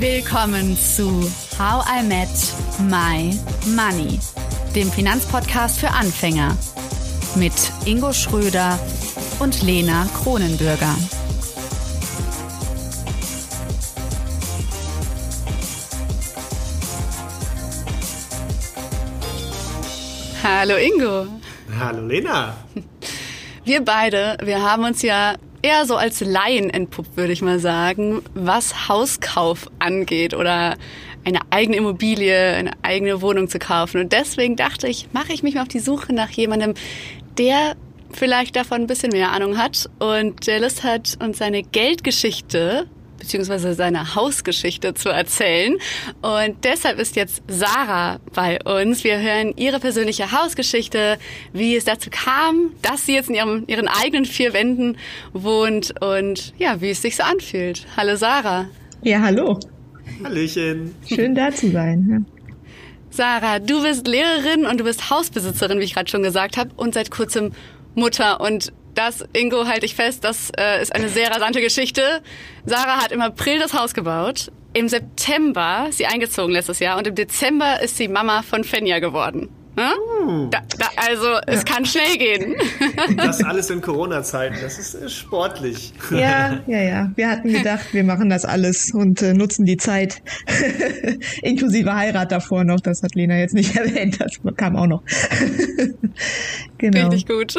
Willkommen zu How I Met My Money, dem Finanzpodcast für Anfänger mit Ingo Schröder und Lena Kronenbürger. Hallo Ingo. Hallo Lena. Wir beide, wir haben uns ja eher so als Laien entpuppt, würde ich mal sagen, was Hauskauf angeht oder eine eigene Immobilie, eine eigene Wohnung zu kaufen. Und deswegen dachte ich, mache ich mich mal auf die Suche nach jemandem, der vielleicht davon ein bisschen mehr Ahnung hat und der Lust hat, uns seine Geldgeschichte beziehungsweise seine Hausgeschichte zu erzählen. Und deshalb ist jetzt Sarah bei uns. Wir hören ihre persönliche Hausgeschichte, wie es dazu kam, dass sie jetzt in ihrem, ihren eigenen vier Wänden wohnt und ja, wie es sich so anfühlt. Hallo Sarah. Ja, hallo. Hallöchen. Schön da zu sein. Ja. Sarah, du bist Lehrerin und du bist Hausbesitzerin, wie ich gerade schon gesagt habe, und seit kurzem Mutter. Und das, Ingo, halte ich fest, das äh, ist eine sehr rasante Geschichte. Sarah hat im April das Haus gebaut. Im September ist sie eingezogen letztes Jahr und im Dezember ist sie Mama von Fenja geworden. Hm? Da, da, also es kann schnell gehen. Das alles in Corona-Zeiten, das ist äh, sportlich. Ja, ja, ja. Wir hatten gedacht, wir machen das alles und äh, nutzen die Zeit. Inklusive Heirat davor noch, das hat Lena jetzt nicht erwähnt, das kam auch noch. genau. Richtig gut.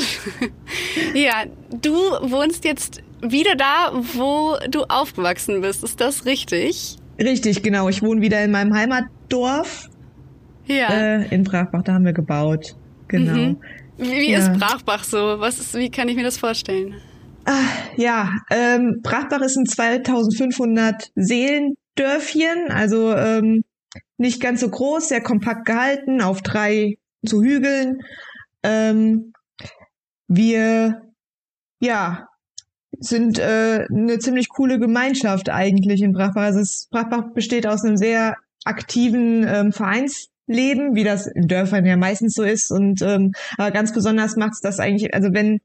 Ja, du wohnst jetzt wieder da, wo du aufgewachsen bist. Ist das richtig? Richtig, genau. Ich wohne wieder in meinem Heimatdorf ja. Äh, in Brachbach, da haben wir gebaut. Genau. Mhm. Wie, ja. ist Brachbach so? Was ist, wie kann ich mir das vorstellen? Ah, ja, ähm, Brachbach ist ein 2500 Seelendörfchen, also ähm, nicht ganz so groß, sehr kompakt gehalten, auf drei so Hügeln. Ähm, wir, ja, sind äh, eine ziemlich coole Gemeinschaft eigentlich in Brachbach. Also es, Brachbach besteht aus einem sehr aktiven ähm, Vereins leben, wie das in Dörfern ja meistens so ist. Und ähm, aber ganz besonders macht es das eigentlich, also wenn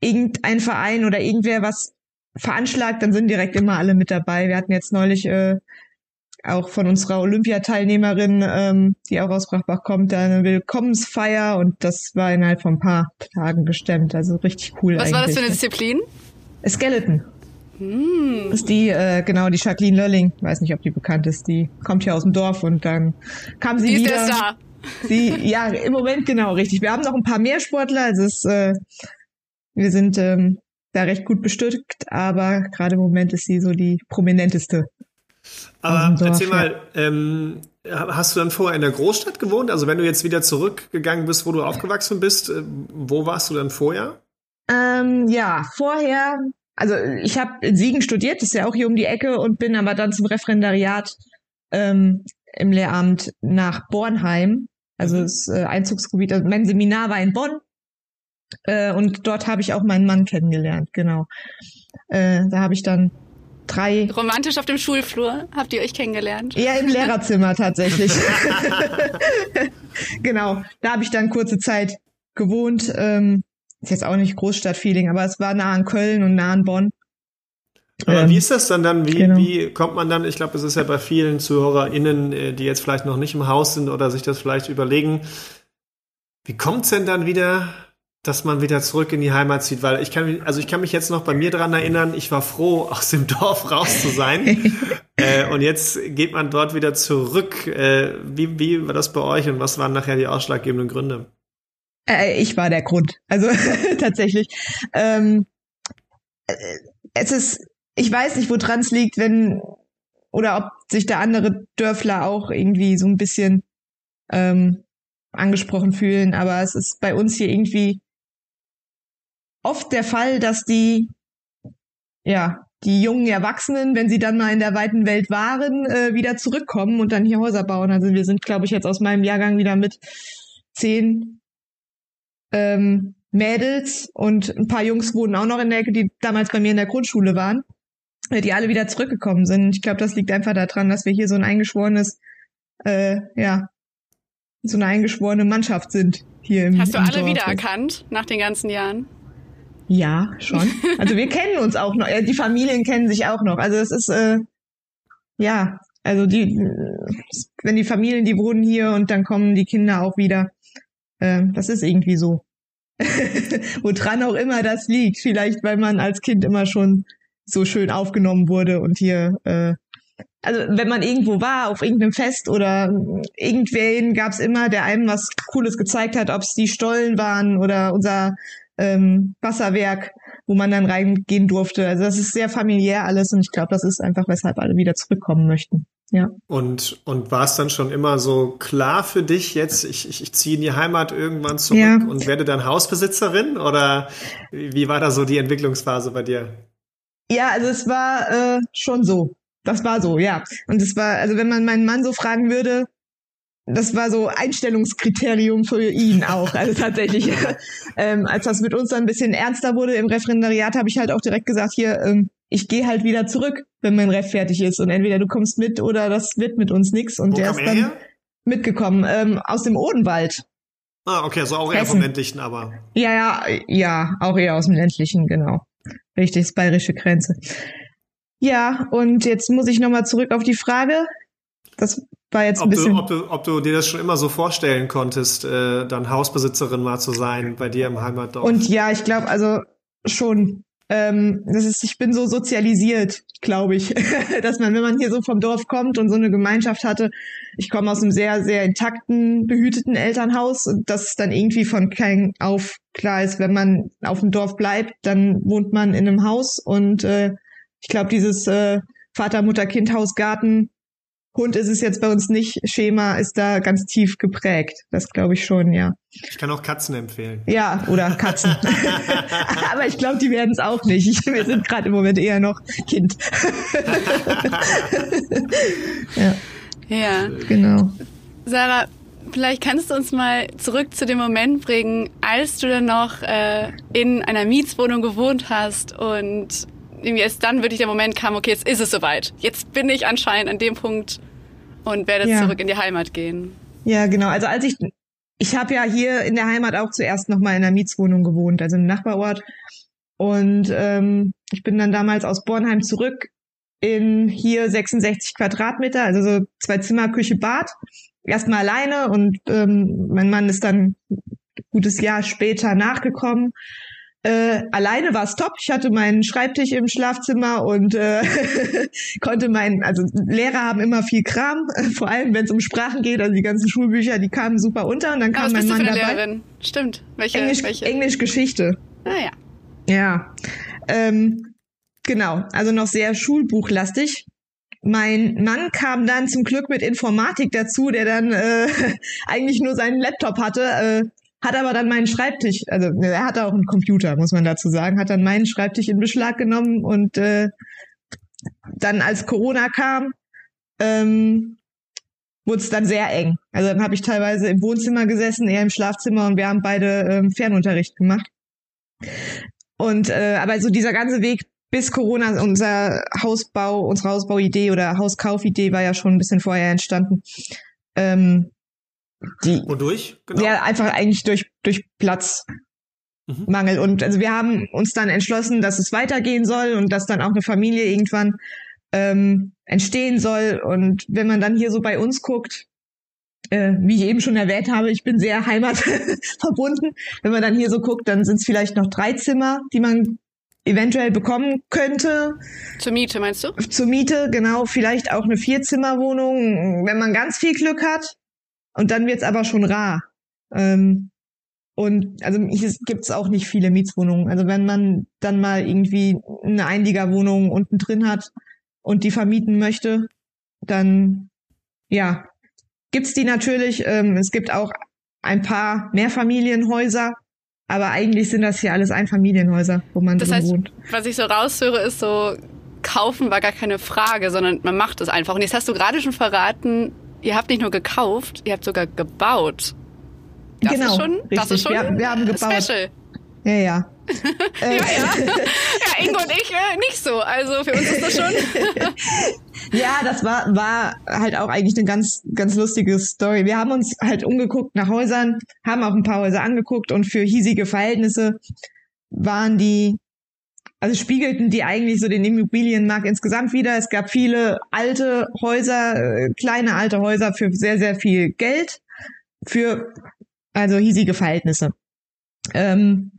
irgendein Verein oder irgendwer was veranschlagt, dann sind direkt immer alle mit dabei. Wir hatten jetzt neulich äh, auch von unserer Olympiateilnehmerin, ähm, die auch aus Brachbach kommt, da eine Willkommensfeier und das war innerhalb von ein paar Tagen gestemmt. Also richtig cool. Was eigentlich. war das für eine Disziplin? Skeleton. Hm. Das ist die, äh, genau, die Jacqueline Lölling. Weiß nicht, ob die bekannt ist. Die kommt hier aus dem Dorf und dann kam sie die wieder. Ist da. Sie, ja, im Moment genau, richtig. Wir haben noch ein paar mehr Sportler. Also es, äh, wir sind ähm, da recht gut bestückt, aber gerade im Moment ist sie so die prominenteste. Aber Dorf, erzähl mal, ja. ähm, hast du dann vorher in der Großstadt gewohnt? Also wenn du jetzt wieder zurückgegangen bist, wo du aufgewachsen bist, äh, wo warst du dann vorher? Ähm, ja, vorher also ich habe in Siegen studiert, das ist ja auch hier um die Ecke und bin aber dann zum Referendariat ähm, im Lehramt nach Bornheim, also mhm. das äh, Einzugsgebiet. Also mein Seminar war in Bonn äh, und dort habe ich auch meinen Mann kennengelernt, genau. Äh, da habe ich dann drei. Romantisch auf dem Schulflur habt ihr euch kennengelernt? Ja, im Lehrerzimmer tatsächlich. genau, da habe ich dann kurze Zeit gewohnt. Ähm, ist jetzt auch nicht Großstadtfeeling, aber es war nah an Köln und nah an Bonn. Aber ähm, wie ist das dann dann? Wie, genau. wie kommt man dann? Ich glaube, es ist ja bei vielen ZuhörerInnen, äh, die jetzt vielleicht noch nicht im Haus sind oder sich das vielleicht überlegen. Wie kommt es denn dann wieder, dass man wieder zurück in die Heimat zieht? Weil ich kann mich, also ich kann mich jetzt noch bei mir dran erinnern, ich war froh, aus dem Dorf raus zu sein. äh, und jetzt geht man dort wieder zurück. Äh, wie, wie war das bei euch und was waren nachher die ausschlaggebenden Gründe? Äh, ich war der Grund. Also tatsächlich. Ähm, äh, es ist, ich weiß nicht, woran es liegt, wenn oder ob sich da andere Dörfler auch irgendwie so ein bisschen ähm, angesprochen fühlen, aber es ist bei uns hier irgendwie oft der Fall, dass die ja die jungen Erwachsenen, wenn sie dann mal in der weiten Welt waren, äh, wieder zurückkommen und dann hier Häuser bauen. Also wir sind, glaube ich, jetzt aus meinem Jahrgang wieder mit zehn ähm, Mädels und ein paar Jungs wohnen auch noch in der Ecke, die damals bei mir in der Grundschule waren, äh, die alle wieder zurückgekommen sind. Ich glaube, das liegt einfach daran, dass wir hier so ein eingeschworenes, äh, ja, so eine eingeschworene Mannschaft sind hier im Hast du im alle wiedererkannt nach den ganzen Jahren? Ja, schon. Also wir kennen uns auch noch. Die Familien kennen sich auch noch. Also es ist äh, ja Also die, wenn die Familien, die wohnen hier und dann kommen die Kinder auch wieder. Äh, das ist irgendwie so. Woran auch immer das liegt. Vielleicht, weil man als Kind immer schon so schön aufgenommen wurde und hier, äh, also wenn man irgendwo war, auf irgendeinem Fest oder irgendwen gab es immer, der einem was Cooles gezeigt hat, ob es die Stollen waren oder unser ähm, Wasserwerk, wo man dann reingehen durfte. Also das ist sehr familiär alles und ich glaube, das ist einfach, weshalb alle wieder zurückkommen möchten. Ja. Und, und war es dann schon immer so klar für dich jetzt, ich, ich, ich ziehe in die Heimat irgendwann zurück ja. und werde dann Hausbesitzerin? Oder wie war da so die Entwicklungsphase bei dir? Ja, also es war äh, schon so. Das war so, ja. Und es war, also wenn man meinen Mann so fragen würde, das war so Einstellungskriterium für ihn auch. Also tatsächlich, ähm, als das mit uns dann ein bisschen ernster wurde im Referendariat, habe ich halt auch direkt gesagt, hier, ähm, ich gehe halt wieder zurück, wenn mein Ref fertig ist. Und entweder du kommst mit oder das wird mit uns nix. Und Wo der ist dann her? mitgekommen ähm, aus dem Odenwald. Ah, okay, also auch Hessen. eher vom ländlichen, aber. Ja, ja, ja, auch eher aus dem ländlichen, genau. Richtig, das bayerische Grenze. Ja, und jetzt muss ich nochmal zurück auf die Frage. Das war jetzt ein ob bisschen. Du, ob, du, ob du dir das schon immer so vorstellen konntest, äh, dann Hausbesitzerin mal zu sein bei dir im Heimatdorf. Und ja, ich glaube, also schon. Ähm, das ist, ich bin so sozialisiert, glaube ich, dass man, wenn man hier so vom Dorf kommt und so eine Gemeinschaft hatte, ich komme aus einem sehr, sehr intakten, behüteten Elternhaus und das dann irgendwie von klein auf klar ist, wenn man auf dem Dorf bleibt, dann wohnt man in einem Haus und äh, ich glaube, dieses äh, Vater, Mutter, Kind, Haus, Garten, Hund ist es jetzt bei uns nicht. Schema ist da ganz tief geprägt. Das glaube ich schon, ja. Ich kann auch Katzen empfehlen. Ja, oder Katzen. Aber ich glaube, die werden es auch nicht. Ich, wir sind gerade im Moment eher noch Kind. ja. Ja. Genau. Sarah, vielleicht kannst du uns mal zurück zu dem Moment bringen, als du dann noch äh, in einer Mietswohnung gewohnt hast und irgendwie erst dann wirklich der Moment kam, okay, jetzt ist es soweit. Jetzt bin ich anscheinend an dem Punkt und werde ja. zurück in die Heimat gehen. Ja, genau. Also als ich, ich habe ja hier in der Heimat auch zuerst nochmal in einer Mietswohnung gewohnt, also im Nachbarort. Und ähm, ich bin dann damals aus Bornheim zurück in hier 66 Quadratmeter, also so zwei Zimmer, Küche, Bad. Erstmal alleine und ähm, mein Mann ist dann gutes Jahr später nachgekommen. Äh, alleine war es top. Ich hatte meinen Schreibtisch im Schlafzimmer und äh, konnte meinen, also Lehrer haben immer viel Kram, äh, vor allem wenn es um Sprachen geht, also die ganzen Schulbücher, die kamen super unter und dann kam mein Mann dabei. Lehrerin? Stimmt. Welche, Englisch, welche? Englisch Geschichte. Ah ja. Ja. Ähm, genau, also noch sehr schulbuchlastig. Mein Mann kam dann zum Glück mit Informatik dazu, der dann äh, eigentlich nur seinen Laptop hatte. Äh, hat aber dann meinen Schreibtisch, also er hatte auch einen Computer, muss man dazu sagen, hat dann meinen Schreibtisch in Beschlag genommen und äh, dann als Corona kam, ähm, wurde es dann sehr eng. Also dann habe ich teilweise im Wohnzimmer gesessen, er im Schlafzimmer und wir haben beide ähm, Fernunterricht gemacht. Und äh, aber so dieser ganze Weg bis Corona, unser Hausbau, unsere Hausbauidee oder Hauskaufidee war ja schon ein bisschen vorher entstanden. Ähm, die, Wodurch? Genau. Ja, einfach eigentlich durch, durch Platzmangel. Mhm. Und also wir haben uns dann entschlossen, dass es weitergehen soll und dass dann auch eine Familie irgendwann ähm, entstehen soll. Und wenn man dann hier so bei uns guckt, äh, wie ich eben schon erwähnt habe, ich bin sehr heimatverbunden. Wenn man dann hier so guckt, dann sind es vielleicht noch drei Zimmer, die man eventuell bekommen könnte. Zur Miete, meinst du? Zur Miete, genau. Vielleicht auch eine Vierzimmerwohnung, wenn man ganz viel Glück hat. Und dann wird's aber schon rar. Ähm, und also hier gibt's auch nicht viele Mietswohnungen. Also wenn man dann mal irgendwie eine Einliegerwohnung unten drin hat und die vermieten möchte, dann ja, gibt's die natürlich. Ähm, es gibt auch ein paar Mehrfamilienhäuser, aber eigentlich sind das hier alles Einfamilienhäuser, wo man das heißt, wohnt. Was ich so raushöre, ist so, kaufen war gar keine Frage, sondern man macht es einfach. Und jetzt hast du gerade schon verraten, ihr habt nicht nur gekauft, ihr habt sogar gebaut. Das genau, ist schon, richtig. das ist schon wir, wir haben gebaut. Special. Ja, ja. ja, ja. ja, Ingo und ich äh, nicht so. Also für uns ist das schon. ja, das war, war halt auch eigentlich eine ganz, ganz lustige Story. Wir haben uns halt umgeguckt nach Häusern, haben auch ein paar Häuser angeguckt und für hiesige Verhältnisse waren die also spiegelten die eigentlich so den Immobilienmarkt insgesamt wieder. Es gab viele alte Häuser, äh, kleine alte Häuser für sehr, sehr viel Geld, für also hiesige Verhältnisse. Ähm,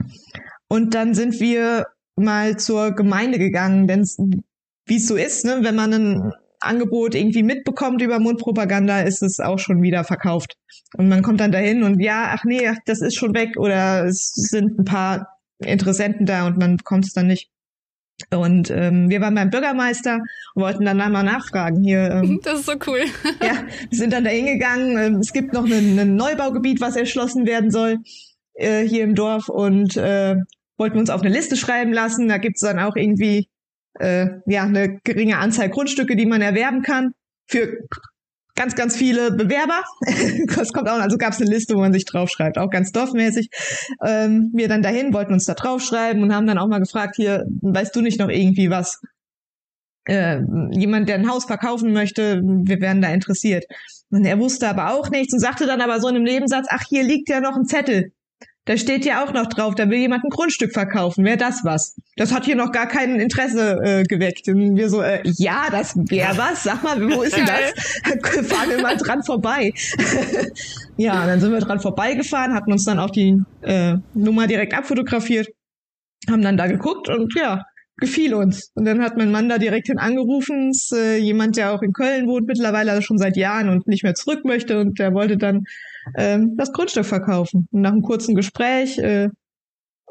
und dann sind wir mal zur Gemeinde gegangen, denn wie es so ist, ne, wenn man ein Angebot irgendwie mitbekommt über Mundpropaganda, ist es auch schon wieder verkauft. Und man kommt dann dahin und ja, ach nee, das ist schon weg oder es sind ein paar Interessenten da und man bekommt es dann nicht. Und ähm, wir waren beim Bürgermeister und wollten dann mal nachfragen hier. Ähm, das ist so cool. ja, wir sind dann da hingegangen. Ähm, es gibt noch ein, ein Neubaugebiet, was erschlossen werden soll äh, hier im Dorf und äh, wollten uns auf eine Liste schreiben lassen. Da gibt's dann auch irgendwie äh, ja eine geringe Anzahl Grundstücke, die man erwerben kann für ganz, ganz viele Bewerber. das kommt auch, also gab es eine Liste, wo man sich draufschreibt, auch ganz dorfmäßig. Ähm, wir dann dahin, wollten uns da draufschreiben und haben dann auch mal gefragt, hier, weißt du nicht noch irgendwie was? Äh, jemand, der ein Haus verkaufen möchte, wir wären da interessiert. Und er wusste aber auch nichts und sagte dann aber so in einem Nebensatz, ach, hier liegt ja noch ein Zettel. Da steht ja auch noch drauf, da will jemand ein Grundstück verkaufen. Wäre das was? Das hat hier noch gar kein Interesse äh, geweckt. Und wir so, äh, ja, das wäre was. Sag mal, wo ist denn das? Fahren wir mal dran vorbei. ja, dann sind wir dran vorbeigefahren, hatten uns dann auch die äh, Nummer direkt abfotografiert, haben dann da geguckt und ja, gefiel uns. Und dann hat mein Mann da direkt hin angerufen, ist, äh, jemand, der auch in Köln wohnt mittlerweile, also schon seit Jahren und nicht mehr zurück möchte und der wollte dann ähm, das Grundstück verkaufen. Und nach einem kurzen Gespräch äh,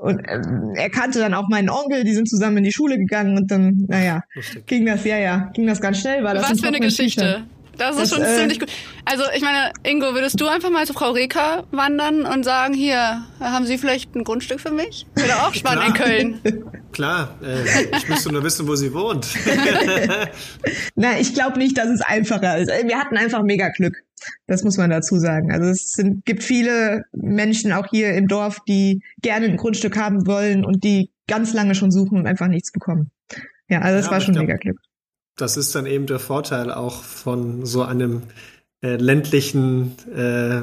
und äh, er kannte dann auch meinen Onkel, die sind zusammen in die Schule gegangen und dann, naja, Lustig. ging das, ja, ja, ging das ganz schnell. War das Was für eine Geschichte. Tücher. Das ist das, schon äh, ziemlich gut. Also ich meine, Ingo, würdest du einfach mal zu Frau Reka wandern und sagen, hier, haben Sie vielleicht ein Grundstück für mich? Wäre auch spannend in Köln. Klar, äh, ich müsste nur wissen, wo sie wohnt. Na, ich glaube nicht, dass es einfacher ist. Wir hatten einfach mega Glück. Das muss man dazu sagen. Also es sind, gibt viele Menschen auch hier im Dorf, die gerne ein Grundstück haben wollen und die ganz lange schon suchen und einfach nichts bekommen. Ja, also es ja, war schon glaub, mega Glück. Das ist dann eben der Vorteil auch von so einem äh, ländlichen äh,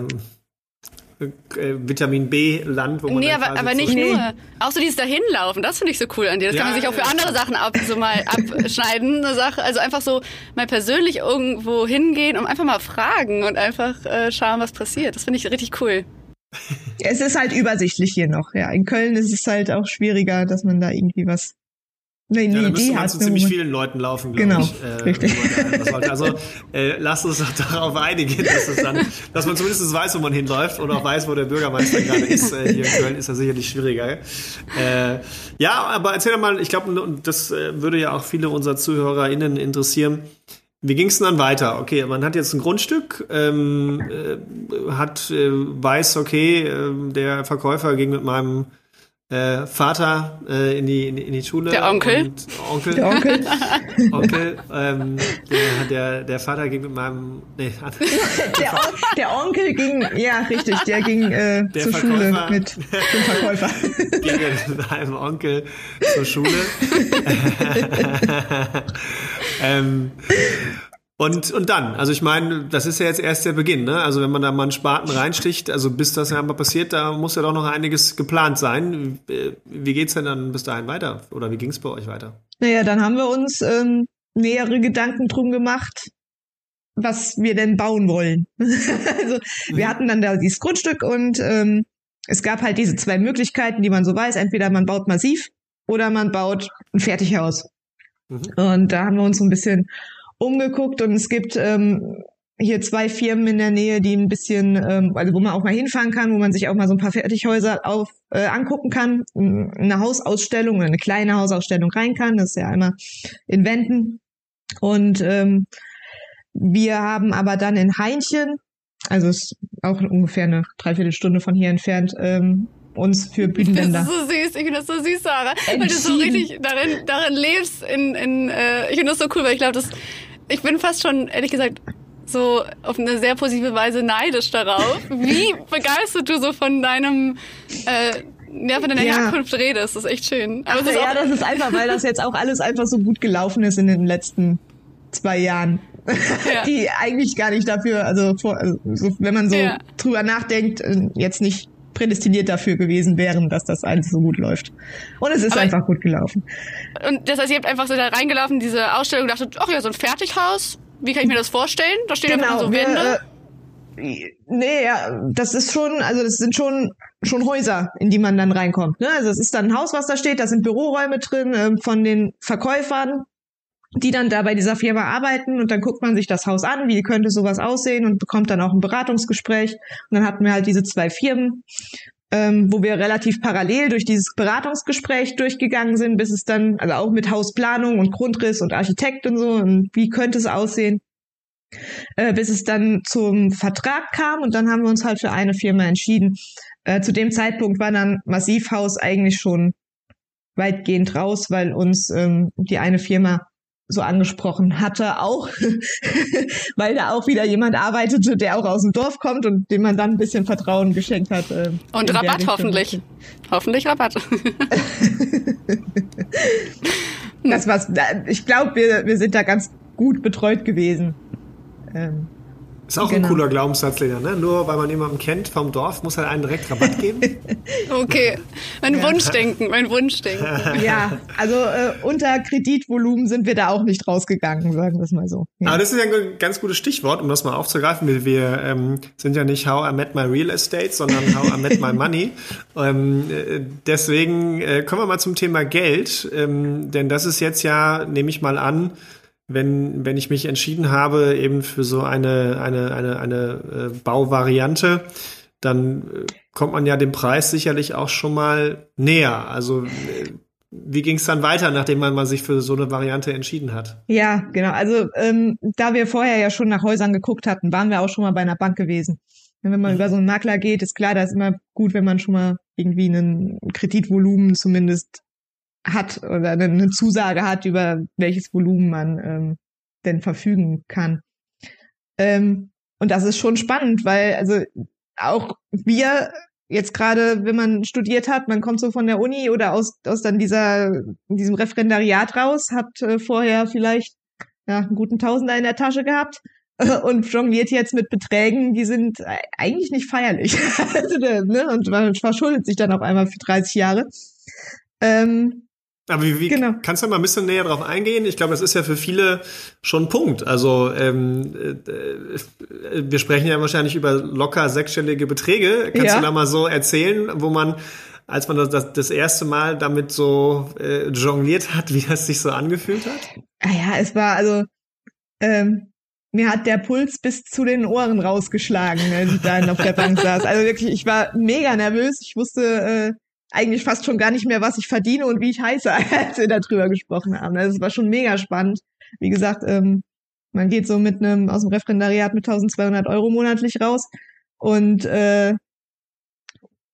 äh, Vitamin B-Land, wo man Nee, aber, aber nicht nur. Auch so dieses Dahinlaufen, das finde ich so cool an dir. Das ja, kann man sich auch für andere Sachen ab, so mal abschneiden. Eine Sache. Also einfach so mal persönlich irgendwo hingehen und einfach mal fragen und einfach äh, schauen, was passiert. Das finde ich richtig cool. Es ist halt übersichtlich hier noch, ja. In Köln ist es halt auch schwieriger, dass man da irgendwie was Nee, ja, da müsste man zu ziemlich vielen Leuten laufen, glaube genau, ich. Äh, richtig. Also äh, lasst uns doch darauf einigen, dass, es dann, dass man zumindest weiß, wo man hinläuft und auch weiß, wo der Bürgermeister gerade ist. Äh, hier in Köln ist das sicherlich schwieriger. Äh, ja, aber erzähl doch mal, ich glaube, das äh, würde ja auch viele unserer ZuhörerInnen interessieren. Wie ging es denn dann weiter? Okay, man hat jetzt ein Grundstück, ähm, äh, hat äh, weiß, okay, der Verkäufer ging mit meinem äh, Vater äh, in, die, in, die, in die Schule. Der Onkel. Onkel. Der Onkel. Onkel. Ähm, der, der, der Vater ging mit meinem. Nee, der, On der Onkel ging, ja, richtig, der ging äh, der zur Verkäufer, Schule mit dem Verkäufer. ging mit meinem Onkel zur Schule. ähm, und, und dann, also ich meine, das ist ja jetzt erst der Beginn, ne? Also wenn man da mal einen Spaten reinsticht, also bis das ja mal passiert, da muss ja doch noch einiges geplant sein. Wie geht's denn dann bis dahin weiter? Oder wie ging's bei euch weiter? Naja, dann haben wir uns ähm, nähere Gedanken drum gemacht, was wir denn bauen wollen. also wir mhm. hatten dann da dieses Grundstück und ähm, es gab halt diese zwei Möglichkeiten, die man so weiß. Entweder man baut massiv oder man baut ein Fertighaus. Mhm. Und da haben wir uns so ein bisschen umgeguckt und es gibt ähm, hier zwei Firmen in der Nähe, die ein bisschen, ähm, also wo man auch mal hinfahren kann, wo man sich auch mal so ein paar Fertighäuser auf, äh, angucken kann, eine Hausausstellung oder eine kleine Hausausstellung rein kann. Das ist ja einmal in Wänden. Und ähm, wir haben aber dann in Heinchen, also ist auch ungefähr eine Dreiviertelstunde von hier entfernt, ähm, uns für Bühnenländer. Das ist so süß, ich finde das so süß, Sarah. Weil du so richtig darin, darin lebst. In, in, äh, ich finde das so cool, weil ich glaube, das ich bin fast schon, ehrlich gesagt, so auf eine sehr positive Weise neidisch darauf, wie begeistert du so von deinem äh, ja, von deiner ja. Herkunft redest. Das ist echt schön. Aber Ach, ja, das ist einfach, weil das jetzt auch alles einfach so gut gelaufen ist in den letzten zwei Jahren. Ja. Die eigentlich gar nicht dafür, also, vor, also wenn man so ja. drüber nachdenkt, äh, jetzt nicht prädestiniert dafür gewesen wären, dass das alles so gut läuft. Und es ist Aber einfach gut gelaufen. Und das heißt, ihr habt einfach so da reingelaufen, diese Ausstellung, dachtet, ach ja, so ein Fertighaus. Wie kann ich mir das vorstellen? Da stehen genau, einfach so Wände. Äh, nee, ja, das ist schon, also das sind schon schon Häuser, in die man dann reinkommt. Ne? Also es ist dann ein Haus, was da steht, da sind Büroräume drin äh, von den Verkäufern, die dann da bei dieser Firma arbeiten und dann guckt man sich das Haus an, wie könnte sowas aussehen und bekommt dann auch ein Beratungsgespräch. Und dann hatten wir halt diese zwei Firmen, ähm, wo wir relativ parallel durch dieses Beratungsgespräch durchgegangen sind, bis es dann, also auch mit Hausplanung und Grundriss und Architekt und so, und wie könnte es aussehen, äh, bis es dann zum Vertrag kam und dann haben wir uns halt für eine Firma entschieden. Äh, zu dem Zeitpunkt war dann Massivhaus eigentlich schon weitgehend raus, weil uns ähm, die eine Firma so angesprochen hatte, auch weil da auch wieder jemand arbeitete, der auch aus dem Dorf kommt und dem man dann ein bisschen Vertrauen geschenkt hat. Äh, und Rabatt hoffentlich. Hoffentlich Rabatt. das war's. Ich glaube, wir, wir sind da ganz gut betreut gewesen. Ähm, ist auch genau. ein cooler Glaubenssatz, Lena, ne? Nur weil man jemanden kennt vom Dorf, muss er einen direkt Rabatt geben. okay, mein ja. Wunschdenken, mein Wunschdenken. ja, also äh, unter Kreditvolumen sind wir da auch nicht rausgegangen, sagen wir es mal so. Ja. Aber das ist ja ein ganz gutes Stichwort, um das mal aufzugreifen. Wir, wir ähm, sind ja nicht How I Met My Real Estate, sondern How I Met My Money. ähm, äh, deswegen äh, kommen wir mal zum Thema Geld, ähm, denn das ist jetzt ja, nehme ich mal an, wenn, wenn ich mich entschieden habe, eben für so eine, eine, eine, eine äh, Bauvariante, dann äh, kommt man ja dem Preis sicherlich auch schon mal näher. Also äh, wie ging es dann weiter, nachdem man mal sich für so eine Variante entschieden hat? Ja, genau. Also ähm, da wir vorher ja schon nach Häusern geguckt hatten, waren wir auch schon mal bei einer Bank gewesen. Wenn man über so einen Makler geht, ist klar, da ist immer gut, wenn man schon mal irgendwie einen Kreditvolumen zumindest hat oder eine Zusage hat, über welches Volumen man ähm, denn verfügen kann. Ähm, und das ist schon spannend, weil also auch wir jetzt gerade, wenn man studiert hat, man kommt so von der Uni oder aus, aus dann dieser, diesem Referendariat raus, hat äh, vorher vielleicht ja, einen guten Tausender in der Tasche gehabt und jongliert jetzt mit Beträgen, die sind eigentlich nicht feierlich. also, ne? Und man verschuldet sich dann auf einmal für 30 Jahre. Ähm, aber wie, wie genau. kannst du mal ein bisschen näher drauf eingehen? Ich glaube, das ist ja für viele schon ein Punkt. Also ähm, äh, wir sprechen ja wahrscheinlich über locker sechsstellige Beträge. Kannst ja. du da mal so erzählen, wo man, als man das, das erste Mal damit so äh, jongliert hat, wie das sich so angefühlt hat? Ah ja, es war also ähm, mir hat der Puls bis zu den Ohren rausgeschlagen, als ich da auf der Bank saß. Also wirklich, ich war mega nervös. Ich wusste äh, eigentlich fast schon gar nicht mehr, was ich verdiene und wie ich heiße, als wir darüber gesprochen haben. Das war schon mega spannend. Wie gesagt, ähm, man geht so mit einem aus dem Referendariat mit 1200 Euro monatlich raus und äh,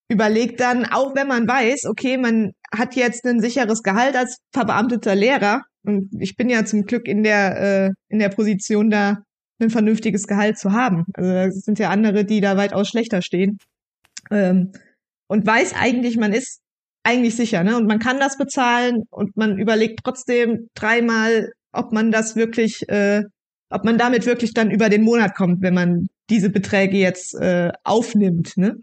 überlegt dann, auch wenn man weiß, okay, man hat jetzt ein sicheres Gehalt als verbeamteter Lehrer und ich bin ja zum Glück in der äh, in der Position da ein vernünftiges Gehalt zu haben. Also es sind ja andere, die da weitaus schlechter stehen. Ähm, und weiß eigentlich, man ist eigentlich sicher, ne? Und man kann das bezahlen und man überlegt trotzdem dreimal, ob man das wirklich, äh, ob man damit wirklich dann über den Monat kommt, wenn man diese Beträge jetzt äh, aufnimmt, ne?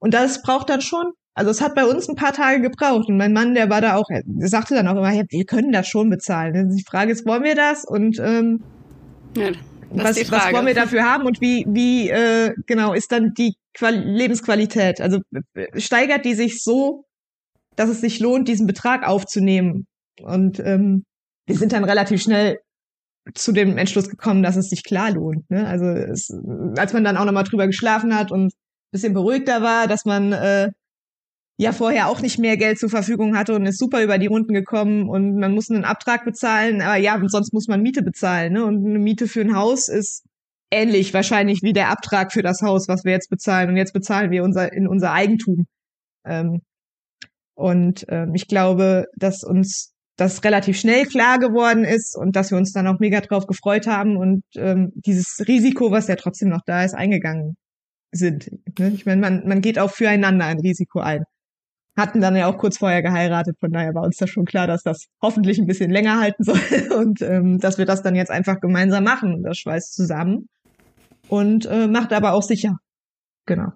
Und das braucht dann schon. Also es hat bei uns ein paar Tage gebraucht und mein Mann, der war da auch, er sagte dann auch immer, ja, wir können das schon bezahlen. Die Frage ist, wollen wir das? Und ähm, ja, was, was wollen wir dafür haben und wie, wie äh, genau ist dann die Qual Lebensqualität? Also steigert die sich so, dass es sich lohnt, diesen Betrag aufzunehmen? Und ähm, wir sind dann relativ schnell zu dem Entschluss gekommen, dass es sich klar lohnt. Ne? Also es, als man dann auch nochmal drüber geschlafen hat und bisschen beruhigter war, dass man äh, ja vorher auch nicht mehr Geld zur Verfügung hatte und ist super über die Runden gekommen und man muss einen Abtrag bezahlen, aber ja, sonst muss man Miete bezahlen, ne? Und eine Miete für ein Haus ist ähnlich wahrscheinlich wie der Abtrag für das Haus, was wir jetzt bezahlen. Und jetzt bezahlen wir unser in unser Eigentum. Ähm, und ähm, ich glaube, dass uns das relativ schnell klar geworden ist und dass wir uns dann auch mega drauf gefreut haben und ähm, dieses Risiko, was ja trotzdem noch da ist, eingegangen sind. Ne? Ich meine, man, man geht auch füreinander ein Risiko ein hatten dann ja auch kurz vorher geheiratet, von daher war uns da schon klar, dass das hoffentlich ein bisschen länger halten soll und ähm, dass wir das dann jetzt einfach gemeinsam machen. Und das schweißt zusammen und äh, macht aber auch sicher. Genau.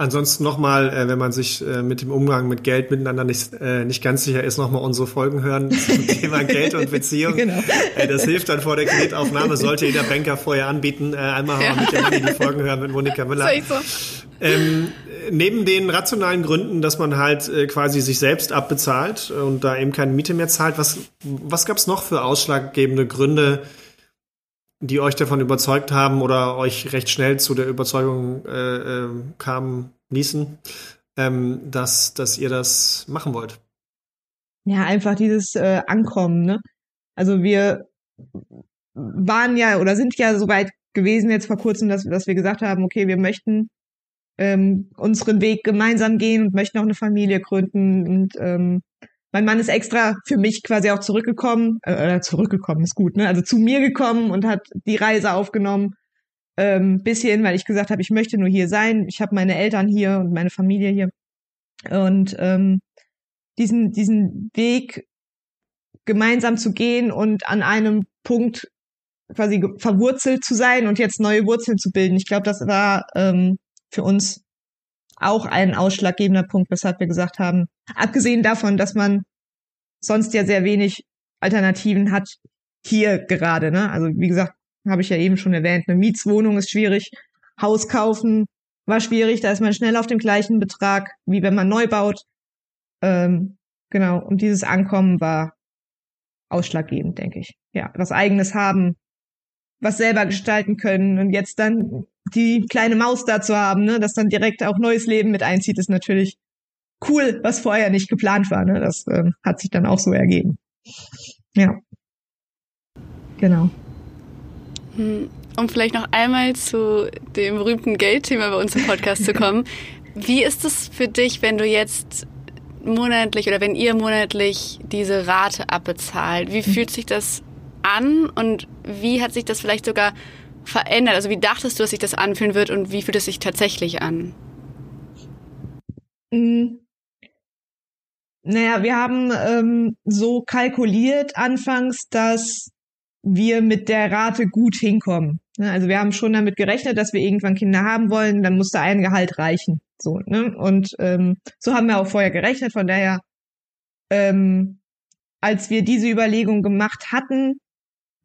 Ansonsten nochmal, äh, wenn man sich äh, mit dem Umgang mit Geld miteinander nicht, äh, nicht ganz sicher ist, nochmal unsere Folgen hören zum Thema Geld und Beziehung. Genau. Äh, das hilft dann vor der Kreditaufnahme, sollte jeder Banker vorher anbieten. Äh, einmal ja. mit der Money die Folgen hören mit Monika Müller. So. Ähm, neben den rationalen Gründen, dass man halt äh, quasi sich selbst abbezahlt und da eben keine Miete mehr zahlt, was, was gab es noch für ausschlaggebende Gründe, die euch davon überzeugt haben oder euch recht schnell zu der Überzeugung äh, äh, kamen ließen, ähm, dass, dass ihr das machen wollt? Ja, einfach dieses äh, Ankommen, ne? Also wir waren ja oder sind ja so weit gewesen jetzt vor kurzem, dass, dass wir gesagt haben, okay, wir möchten ähm, unseren Weg gemeinsam gehen und möchten auch eine Familie gründen und ähm, mein Mann ist extra für mich quasi auch zurückgekommen, äh, zurückgekommen ist gut, ne? Also zu mir gekommen und hat die Reise aufgenommen. Ähm, bisschen, weil ich gesagt habe, ich möchte nur hier sein. Ich habe meine Eltern hier und meine Familie hier. Und ähm, diesen, diesen Weg gemeinsam zu gehen und an einem Punkt quasi verwurzelt zu sein und jetzt neue Wurzeln zu bilden. Ich glaube, das war ähm, für uns auch ein ausschlaggebender Punkt, weshalb wir gesagt haben, abgesehen davon, dass man sonst ja sehr wenig Alternativen hat, hier gerade, ne? Also wie gesagt, habe ich ja eben schon erwähnt, eine Mietswohnung ist schwierig, Haus kaufen war schwierig, da ist man schnell auf dem gleichen Betrag, wie wenn man neu baut. Ähm, genau, und dieses Ankommen war ausschlaggebend, denke ich. Ja, was eigenes haben, was selber gestalten können und jetzt dann die kleine Maus da zu haben, ne, dass dann direkt auch neues Leben mit einzieht, ist natürlich cool, was vorher nicht geplant war. Ne? Das ähm, hat sich dann auch so ergeben. Ja. Genau. Hm, um vielleicht noch einmal zu dem berühmten Geldthema bei uns im Podcast zu kommen. Wie ist es für dich, wenn du jetzt monatlich oder wenn ihr monatlich diese Rate abbezahlt? Wie fühlt sich das an und wie hat sich das vielleicht sogar verändert? Also wie dachtest du, dass sich das anfühlen wird und wie fühlt es sich tatsächlich an? Mhm. Naja, wir haben ähm, so kalkuliert anfangs, dass wir mit der Rate gut hinkommen. Ne? Also wir haben schon damit gerechnet, dass wir irgendwann Kinder haben wollen, dann musste ein Gehalt reichen. So, ne? Und ähm, so haben wir auch vorher gerechnet. Von daher, ähm, als wir diese Überlegung gemacht hatten,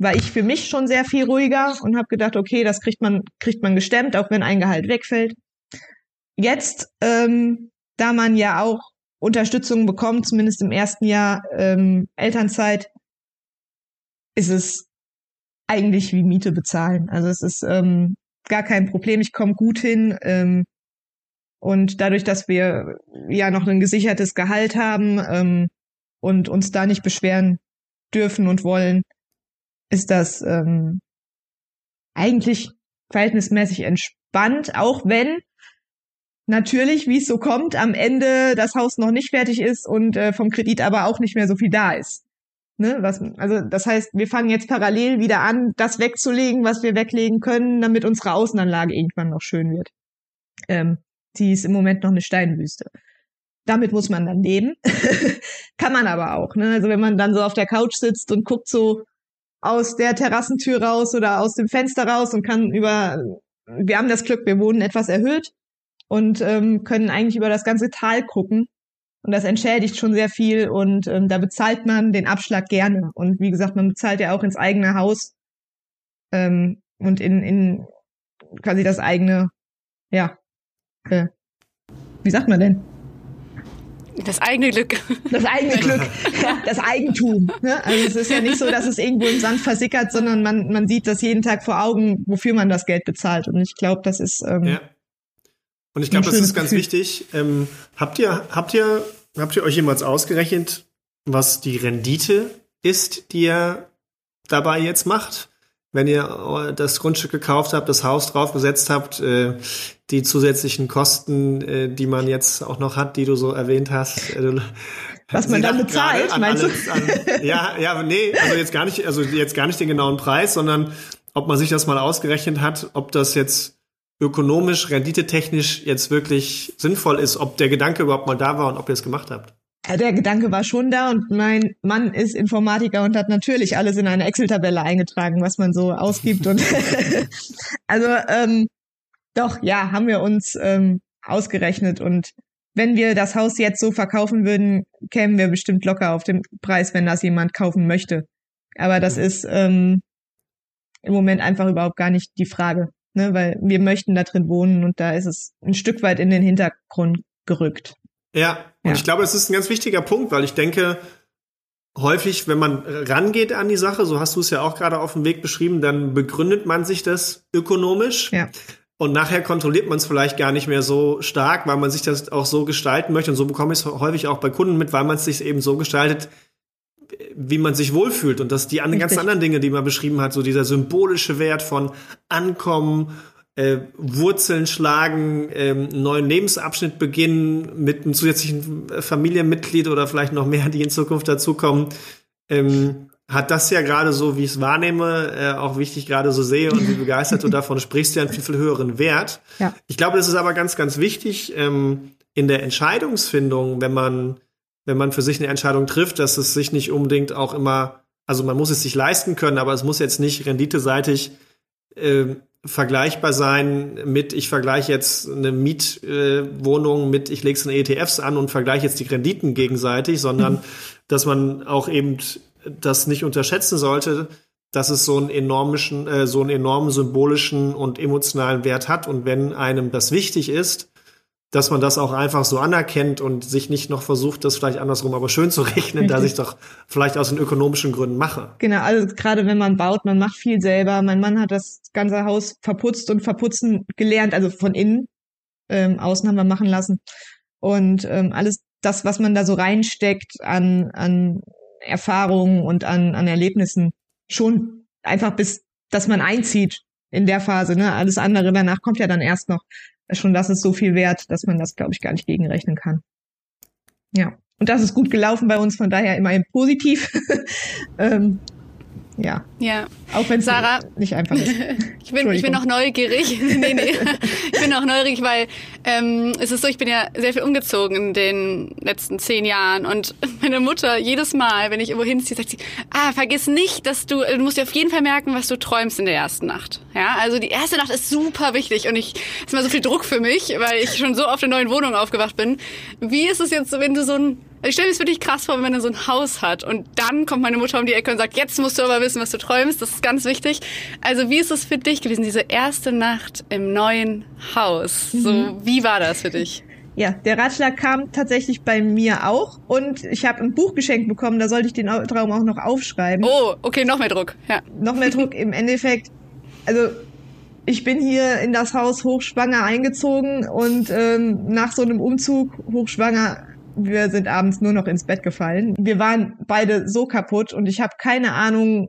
war ich für mich schon sehr viel ruhiger und habe gedacht, okay, das kriegt man, kriegt man gestemmt, auch wenn ein Gehalt wegfällt. Jetzt, ähm, da man ja auch Unterstützung bekommt, zumindest im ersten Jahr ähm, Elternzeit, ist es eigentlich wie Miete bezahlen. Also es ist ähm, gar kein Problem, ich komme gut hin. Ähm, und dadurch, dass wir ja noch ein gesichertes Gehalt haben ähm, und uns da nicht beschweren dürfen und wollen, ist das ähm, eigentlich verhältnismäßig entspannt, auch wenn natürlich, wie es so kommt, am Ende das Haus noch nicht fertig ist und äh, vom Kredit aber auch nicht mehr so viel da ist. Ne? Was, also das heißt, wir fangen jetzt parallel wieder an, das wegzulegen, was wir weglegen können, damit unsere Außenanlage irgendwann noch schön wird. Ähm, die ist im Moment noch eine Steinwüste. Damit muss man dann leben. Kann man aber auch. Ne? Also wenn man dann so auf der Couch sitzt und guckt so aus der Terrassentür raus oder aus dem Fenster raus und kann über, wir haben das Glück, wir wohnen etwas erhöht und ähm, können eigentlich über das ganze Tal gucken. Und das entschädigt schon sehr viel und ähm, da bezahlt man den Abschlag gerne. Und wie gesagt, man bezahlt ja auch ins eigene Haus ähm, und in, in quasi das eigene, ja, äh, wie sagt man denn? Das eigene Glück. Das eigene Glück, das Eigentum. Ne? Also es ist ja nicht so, dass es irgendwo im Sand versickert, sondern man, man sieht das jeden Tag vor Augen, wofür man das Geld bezahlt. Und ich glaube, das ist. Ähm, ja. Und ich glaube, das ist ganz Gefühl. wichtig. Ähm, habt ihr, habt ihr, habt ihr euch jemals ausgerechnet, was die Rendite ist, die ihr dabei jetzt macht? Wenn ihr das Grundstück gekauft habt, das Haus draufgesetzt habt, äh, die zusätzlichen Kosten, äh, die man jetzt auch noch hat, die du so erwähnt hast. Äh, Was man dann bezahlt, meinst alles, du? An, ja, ja, nee, also jetzt gar nicht, also jetzt gar nicht den genauen Preis, sondern ob man sich das mal ausgerechnet hat, ob das jetzt ökonomisch, renditetechnisch jetzt wirklich sinnvoll ist, ob der Gedanke überhaupt mal da war und ob ihr es gemacht habt. Ja, der Gedanke war schon da und mein Mann ist Informatiker und hat natürlich alles in eine Excel-Tabelle eingetragen, was man so ausgibt und also ähm, doch, ja, haben wir uns ähm, ausgerechnet und wenn wir das Haus jetzt so verkaufen würden, kämen wir bestimmt locker auf den Preis, wenn das jemand kaufen möchte. Aber das mhm. ist ähm, im Moment einfach überhaupt gar nicht die Frage, ne? weil wir möchten da drin wohnen und da ist es ein Stück weit in den Hintergrund gerückt. Ja, und ja. ich glaube, es ist ein ganz wichtiger Punkt, weil ich denke, häufig, wenn man rangeht an die Sache, so hast du es ja auch gerade auf dem Weg beschrieben, dann begründet man sich das ökonomisch. Ja. Und nachher kontrolliert man es vielleicht gar nicht mehr so stark, weil man sich das auch so gestalten möchte. Und so bekomme ich es häufig auch bei Kunden mit, weil man es sich eben so gestaltet, wie man sich wohlfühlt. Und dass die anderen, ganzen anderen Dinge, die man beschrieben hat, so dieser symbolische Wert von Ankommen, äh, Wurzeln schlagen, ähm, einen neuen Lebensabschnitt beginnen mit einem zusätzlichen Familienmitglied oder vielleicht noch mehr, die in Zukunft dazukommen. Ähm, hat das ja gerade so, wie ich es wahrnehme, äh, auch wie ich dich gerade so sehe und wie begeistert du davon sprichst, ja einen viel, viel höheren Wert. Ja. Ich glaube, das ist aber ganz, ganz wichtig ähm, in der Entscheidungsfindung, wenn man, wenn man für sich eine Entscheidung trifft, dass es sich nicht unbedingt auch immer, also man muss es sich leisten können, aber es muss jetzt nicht renditeseitig äh, vergleichbar sein mit, ich vergleiche jetzt eine Mietwohnung äh, mit, ich lege es in ETFs an und vergleiche jetzt die Renditen gegenseitig, sondern dass man auch eben das nicht unterschätzen sollte, dass es so einen enormischen, äh, so einen enormen symbolischen und emotionalen Wert hat. Und wenn einem das wichtig ist, dass man das auch einfach so anerkennt und sich nicht noch versucht, das vielleicht andersrum aber schön zu rechnen, dass ich doch vielleicht aus den ökonomischen Gründen mache. Genau, also gerade wenn man baut, man macht viel selber. Mein Mann hat das ganze Haus verputzt und verputzen gelernt, also von innen. Ähm, außen haben wir machen lassen. Und ähm, alles das, was man da so reinsteckt an, an Erfahrungen und an, an Erlebnissen schon einfach bis, dass man einzieht in der Phase. Ne? Alles andere danach kommt ja dann erst noch. Schon das ist so viel wert, dass man das, glaube ich, gar nicht gegenrechnen kann. Ja. Und das ist gut gelaufen bei uns, von daher immerhin positiv. ähm, ja. Ja. Auch wenn es nicht einfach ist. ich, bin, ich bin noch neugierig. nee, nee. Ich bin auch neugierig, weil ähm, es ist so, ich bin ja sehr viel umgezogen in den letzten zehn Jahren und meine Mutter jedes Mal, wenn ich irgendwo hinziehe, sagt sie, ah, vergiss nicht, dass du, du musst dir auf jeden Fall merken, was du träumst in der ersten Nacht. Ja, also die erste Nacht ist super wichtig und ich, ist mal so viel Druck für mich, weil ich schon so oft in neuen Wohnungen aufgewacht bin. Wie ist es jetzt, wenn du so ein ich stelle mir das wirklich krass vor, wenn man so ein Haus hat und dann kommt meine Mutter um die Ecke und sagt, jetzt musst du aber wissen, was du träumst. Das ist ganz wichtig. Also wie ist es für dich gewesen, diese erste Nacht im neuen Haus? Mhm. So, wie war das für dich? Ja, der Ratschlag kam tatsächlich bei mir auch und ich habe ein Buch geschenkt bekommen, da sollte ich den Traum auch noch aufschreiben. Oh, okay, noch mehr Druck. Ja. Noch mehr Druck im Endeffekt. Also ich bin hier in das Haus hochschwanger eingezogen und ähm, nach so einem Umzug hochschwanger wir sind abends nur noch ins Bett gefallen. Wir waren beide so kaputt und ich habe keine Ahnung,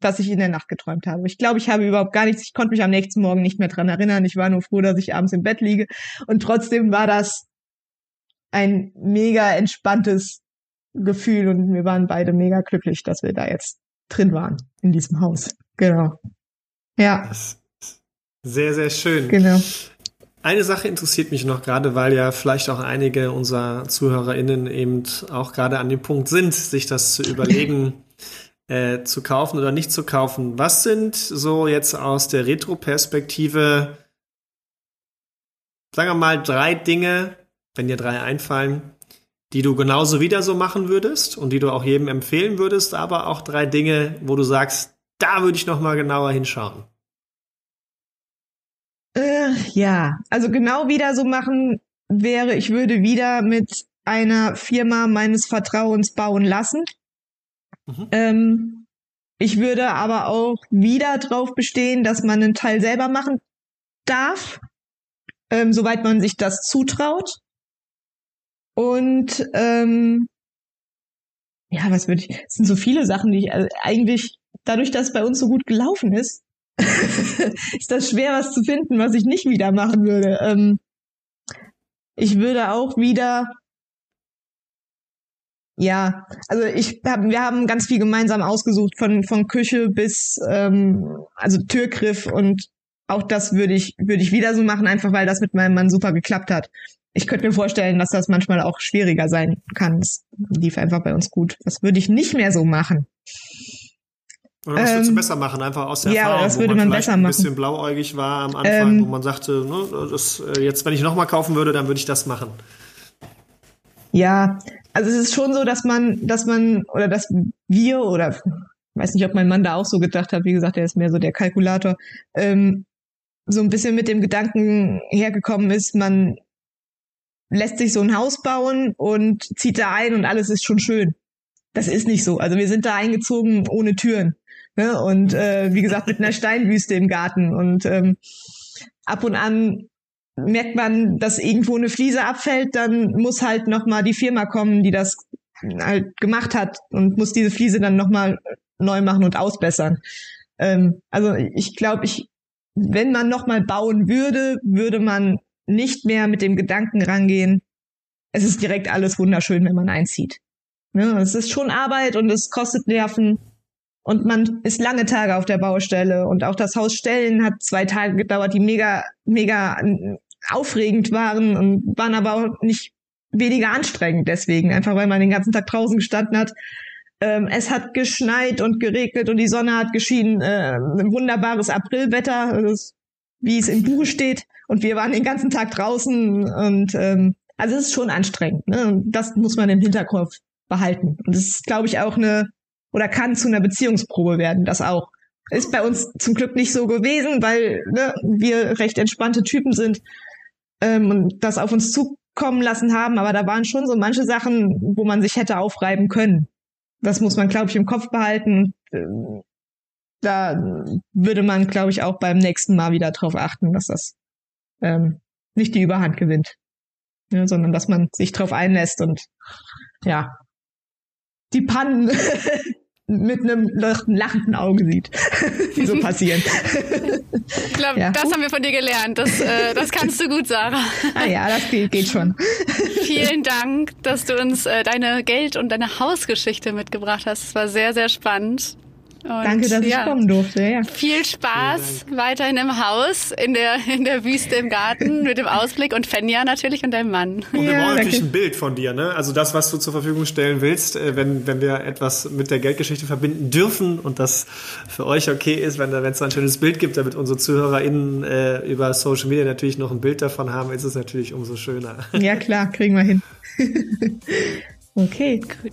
was ich in der Nacht geträumt habe. Ich glaube, ich habe überhaupt gar nichts, ich konnte mich am nächsten Morgen nicht mehr dran erinnern. Ich war nur froh, dass ich abends im Bett liege. Und trotzdem war das ein mega entspanntes Gefühl und wir waren beide mega glücklich, dass wir da jetzt drin waren in diesem Haus. Genau. Ja. Sehr, sehr schön. Genau. Eine Sache interessiert mich noch gerade, weil ja vielleicht auch einige unserer ZuhörerInnen eben auch gerade an dem Punkt sind, sich das zu überlegen, äh, zu kaufen oder nicht zu kaufen. Was sind so jetzt aus der Retro-Perspektive, sagen wir mal, drei Dinge, wenn dir drei einfallen, die du genauso wieder so machen würdest und die du auch jedem empfehlen würdest, aber auch drei Dinge, wo du sagst, da würde ich noch mal genauer hinschauen. Äh, ja, also genau wieder so machen wäre, ich würde wieder mit einer Firma meines Vertrauens bauen lassen. Mhm. Ähm, ich würde aber auch wieder drauf bestehen, dass man einen Teil selber machen darf, ähm, soweit man sich das zutraut. Und ähm, ja, was würde ich? Es sind so viele Sachen, die ich also eigentlich dadurch, dass bei uns so gut gelaufen ist, ist das schwer, was zu finden, was ich nicht wieder machen würde. Ähm, ich würde auch wieder ja, also ich hab, wir haben ganz viel gemeinsam ausgesucht, von, von Küche bis ähm, also Türgriff und auch das würde ich, würde ich wieder so machen, einfach weil das mit meinem Mann super geklappt hat. Ich könnte mir vorstellen, dass das manchmal auch schwieriger sein kann. Es lief einfach bei uns gut. Das würde ich nicht mehr so machen. Oder was würdest du ähm, besser machen? Einfach aus der ja, Erfahrung, das würde wo man, man besser machen. ein bisschen blauäugig war am Anfang, ähm, wo man sagte, ne, das, äh, jetzt, wenn ich nochmal kaufen würde, dann würde ich das machen. Ja, also es ist schon so, dass man, dass man, oder dass wir, oder ich weiß nicht, ob mein Mann da auch so gedacht hat, wie gesagt, er ist mehr so der Kalkulator, ähm, so ein bisschen mit dem Gedanken hergekommen ist, man lässt sich so ein Haus bauen und zieht da ein und alles ist schon schön. Das ist nicht so. Also wir sind da eingezogen ohne Türen. Ne? Und äh, wie gesagt, mit einer Steinwüste im Garten. Und ähm, ab und an merkt man, dass irgendwo eine Fliese abfällt, dann muss halt nochmal die Firma kommen, die das halt gemacht hat und muss diese Fliese dann nochmal neu machen und ausbessern. Ähm, also ich glaube, ich, wenn man nochmal bauen würde, würde man nicht mehr mit dem Gedanken rangehen, es ist direkt alles wunderschön, wenn man einzieht. Ne? Es ist schon Arbeit und es kostet Nerven und man ist lange Tage auf der Baustelle und auch das Haus stellen hat zwei Tage gedauert, die mega, mega aufregend waren und waren aber auch nicht weniger anstrengend deswegen, einfach weil man den ganzen Tag draußen gestanden hat. Ähm, es hat geschneit und geregnet und die Sonne hat geschienen. Äh, ein wunderbares Aprilwetter, also wie es im Buch steht. Und wir waren den ganzen Tag draußen und ähm, also es ist schon anstrengend. Ne? Und das muss man im Hinterkopf behalten. Und das ist, glaube ich, auch eine oder kann zu einer Beziehungsprobe werden. Das auch. Ist bei uns zum Glück nicht so gewesen, weil ne, wir recht entspannte Typen sind ähm, und das auf uns zukommen lassen haben. Aber da waren schon so manche Sachen, wo man sich hätte aufreiben können. Das muss man, glaube ich, im Kopf behalten. Da würde man, glaube ich, auch beim nächsten Mal wieder drauf achten, dass das ähm, nicht die Überhand gewinnt, ja, sondern dass man sich drauf einlässt und ja, die Pannen mit einem lachenden Auge sieht, die so passieren. Ich glaube, ja. das haben wir von dir gelernt. Das, äh, das kannst du gut, Sarah. Ah ja, das geht, geht schon. Vielen Dank, dass du uns äh, deine Geld- und deine Hausgeschichte mitgebracht hast. Es war sehr, sehr spannend. Und Danke, dass ja, ich kommen durfte. Ja. Viel Spaß weiterhin im Haus, in der, in der Wüste im Garten, mit dem Ausblick und Fenja natürlich und deinem Mann. Und wir ja, brauchen natürlich ein Bild von dir, ne? Also das, was du zur Verfügung stellen willst, äh, wenn, wenn wir etwas mit der Geldgeschichte verbinden dürfen und das für euch okay ist, wenn es ein schönes Bild gibt, damit unsere ZuhörerInnen äh, über Social Media natürlich noch ein Bild davon haben, ist es natürlich umso schöner. Ja, klar, kriegen wir hin. okay. Gut.